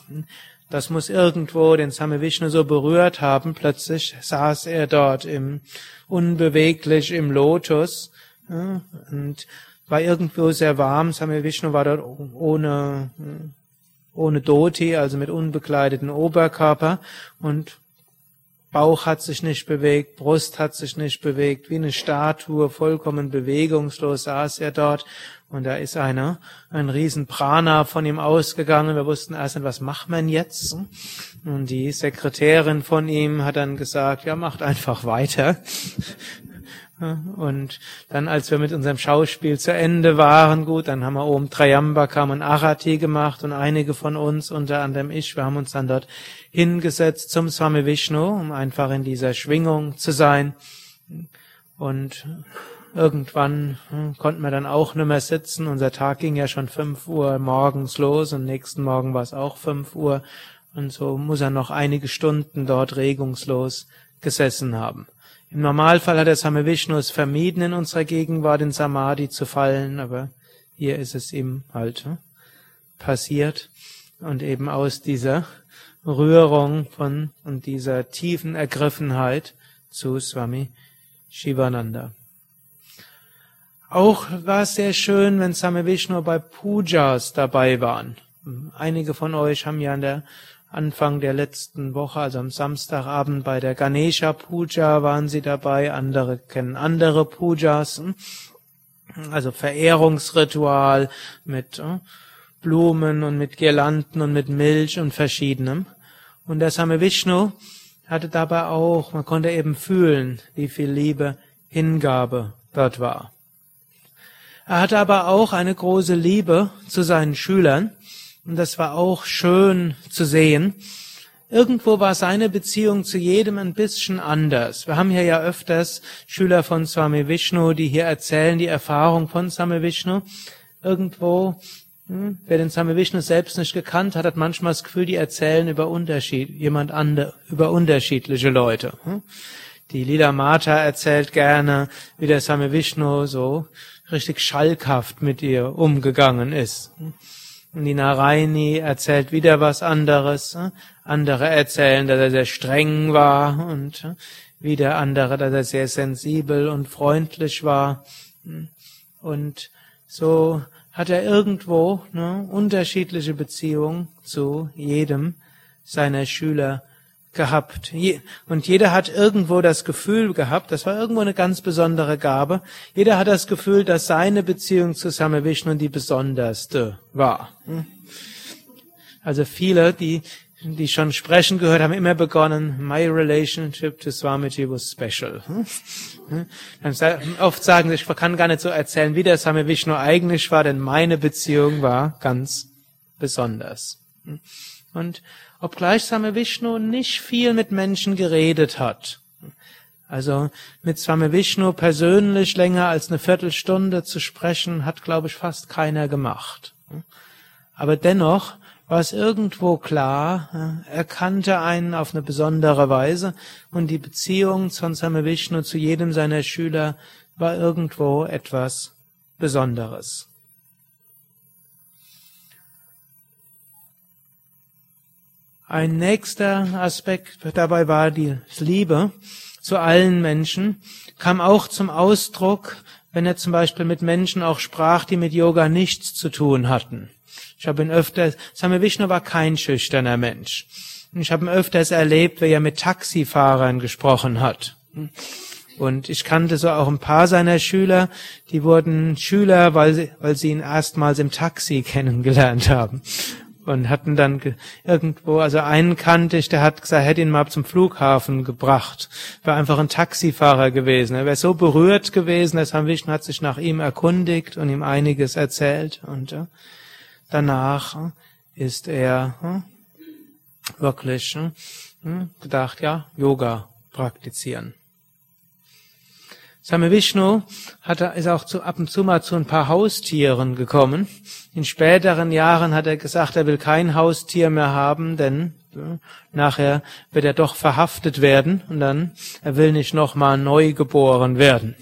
das muss irgendwo den Same Vishnu so berührt haben. Plötzlich saß er dort im, unbeweglich im Lotus und war irgendwo sehr warm. Same Vishnu war dort ohne, ohne Doti, also mit unbekleideten Oberkörper und Bauch hat sich nicht bewegt, Brust hat sich nicht bewegt, wie eine Statue, vollkommen bewegungslos saß er dort. Und da ist einer, ein riesen Prana von ihm ausgegangen. Wir wussten erst nicht, was macht man jetzt? Und die Sekretärin von ihm hat dann gesagt, ja, macht einfach weiter. Und dann, als wir mit unserem Schauspiel zu Ende waren, gut, dann haben wir oben Trayambakam und Arati gemacht und einige von uns, unter anderem ich, wir haben uns dann dort hingesetzt zum Swami Vishnu, um einfach in dieser Schwingung zu sein. Und irgendwann hm, konnten wir dann auch nicht mehr sitzen. Unser Tag ging ja schon fünf Uhr morgens los und nächsten Morgen war es auch fünf Uhr. Und so muss er noch einige Stunden dort regungslos gesessen haben. Im Normalfall hat der Same Vishnu es vermieden, in unserer Gegenwart in Samadhi zu fallen, aber hier ist es ihm halt hm, passiert und eben aus dieser Rührung von und dieser tiefen Ergriffenheit zu Swami Shivananda. Auch war es sehr schön, wenn Same Vishnu bei Pujas dabei waren. Einige von euch haben ja an der Anfang der letzten Woche, also am Samstagabend bei der Ganesha Puja waren sie dabei, andere kennen andere Pujas, also Verehrungsritual mit äh, Blumen und mit Girlanden und mit Milch und verschiedenem. Und der Same Vishnu hatte dabei auch, man konnte eben fühlen, wie viel Liebe, Hingabe dort war. Er hatte aber auch eine große Liebe zu seinen Schülern und das war auch schön zu sehen. Irgendwo war seine Beziehung zu jedem ein bisschen anders. Wir haben hier ja öfters Schüler von Swami Vishnu, die hier erzählen die Erfahrung von Swami Vishnu. Irgendwo, hm, wer den Swami Vishnu selbst nicht gekannt hat, hat manchmal das Gefühl, die erzählen über Unterschied, jemand andere, über unterschiedliche Leute. Hm. Die Lila Mata erzählt gerne, wie der Swami Vishnu so richtig schalkhaft mit ihr umgegangen ist. Und die Naraini erzählt wieder was anderes. Andere erzählen, dass er sehr streng war und wieder andere, dass er sehr sensibel und freundlich war. Und so hat er irgendwo ne, unterschiedliche Beziehungen zu jedem seiner Schüler gehabt. Und jeder hat irgendwo das Gefühl gehabt, das war irgendwo eine ganz besondere Gabe, jeder hat das Gefühl, dass seine Beziehung zu Same Vishnu die besonderste war. Hm? Also viele, die, die schon sprechen gehört, haben immer begonnen, my relationship to Swamiji was special. Dann oft sagen sie, ich kann gar nicht so erzählen, wie der Swami Vishnu eigentlich war, denn meine Beziehung war ganz besonders. Und obgleich Swami Vishnu nicht viel mit Menschen geredet hat, also mit Swami Vishnu persönlich länger als eine Viertelstunde zu sprechen, hat, glaube ich, fast keiner gemacht. Aber dennoch war es irgendwo klar, er kannte einen auf eine besondere Weise und die Beziehung von Swami Vishnu zu jedem seiner Schüler war irgendwo etwas Besonderes. Ein nächster Aspekt dabei war die Liebe zu allen Menschen, kam auch zum Ausdruck, wenn er zum Beispiel mit Menschen auch sprach, die mit Yoga nichts zu tun hatten. Ich habe ihn öfters, Same Vishnu war kein schüchterner Mensch. Ich habe ihn öfters erlebt, wie er mit Taxifahrern gesprochen hat. Und ich kannte so auch ein paar seiner Schüler, die wurden Schüler, weil sie, weil sie ihn erstmals im Taxi kennengelernt haben und hatten dann irgendwo, also einen kannte ich, der hat gesagt, hätte ihn mal zum Flughafen gebracht. War einfach ein Taxifahrer gewesen. Er wäre so berührt gewesen, dass Herr hat sich nach ihm erkundigt und ihm einiges erzählt und äh, danach äh, ist er äh, wirklich gedacht, ja, Yoga praktizieren. Same Vishnu hat ist auch zu, ab und zu mal zu ein paar Haustieren gekommen. In späteren Jahren hat er gesagt, er will kein Haustier mehr haben, denn ja, nachher wird er doch verhaftet werden und dann, er will nicht nochmal neu geboren werden.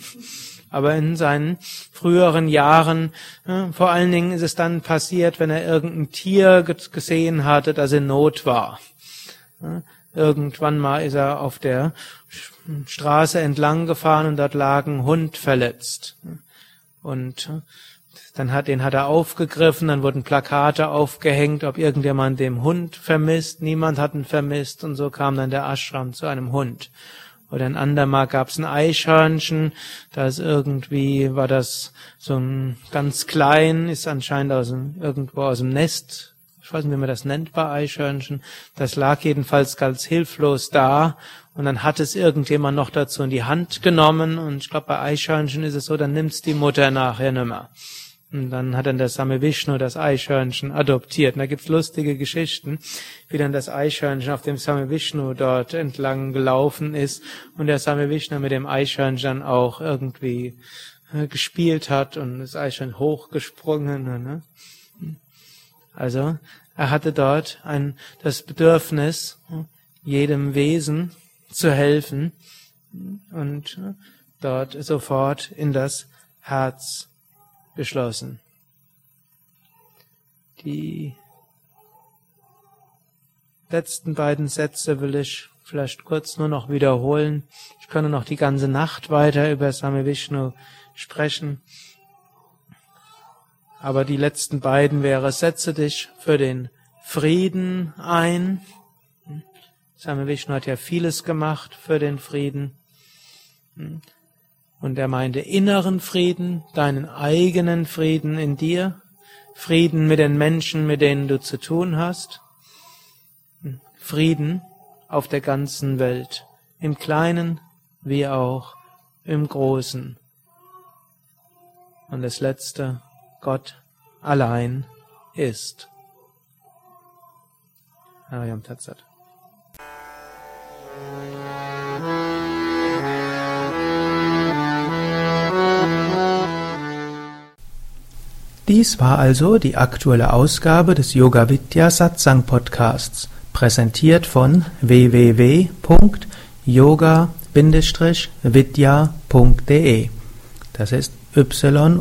Aber in seinen früheren Jahren, ja, vor allen Dingen ist es dann passiert, wenn er irgendein Tier gesehen hatte, das in Not war. Ja, irgendwann mal ist er auf der Straße entlang gefahren und dort lag ein Hund verletzt. Und dann hat, den hat er aufgegriffen, dann wurden Plakate aufgehängt, ob irgendjemand den Hund vermisst. Niemand hat ihn vermisst und so kam dann der Ashram zu einem Hund. Oder ein andermal gab es ein Eichhörnchen, da ist irgendwie, war das so ein ganz klein, ist anscheinend aus dem, irgendwo aus dem Nest ich weiß nicht, wie man das nennt bei Eichhörnchen, das lag jedenfalls ganz hilflos da und dann hat es irgendjemand noch dazu in die Hand genommen und ich glaube bei Eichhörnchen ist es so, dann nimmt's die Mutter nachher nimmer. Und dann hat dann der Same Vishnu das Eichhörnchen adoptiert. Und da gibt's lustige Geschichten, wie dann das Eichhörnchen auf dem Same Vishnu dort entlang gelaufen ist und der Same Vishnu mit dem Eichhörnchen auch irgendwie äh, gespielt hat und das Eichhörnchen hochgesprungen. Ne? Also er hatte dort ein, das Bedürfnis, jedem Wesen zu helfen und dort sofort in das Herz geschlossen. Die letzten beiden Sätze will ich vielleicht kurz nur noch wiederholen. Ich könnte noch die ganze Nacht weiter über Same Vishnu sprechen. Aber die letzten beiden wäre, setze dich für den Frieden ein. Same Vishnu hat ja vieles gemacht für den Frieden. Und er meinte inneren Frieden, deinen eigenen Frieden in dir, Frieden mit den Menschen, mit denen du zu tun hast, Frieden auf der ganzen Welt, im Kleinen wie auch im Großen. Und das Letzte, Gott allein ist. Ariam Tatsat. Dies war also die aktuelle Ausgabe des Yoga Vidya Satsang Podcasts, präsentiert von www.yoga-vidya.de. Das ist yoga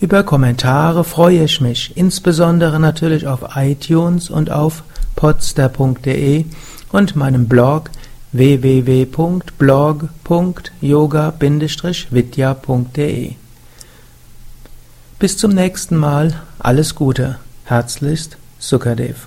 Über Kommentare freue ich mich, insbesondere natürlich auf iTunes und auf podster.de und meinem Blog www.blog.yoga-vidya.de Bis zum nächsten Mal, alles Gute, herzlichst Sukadev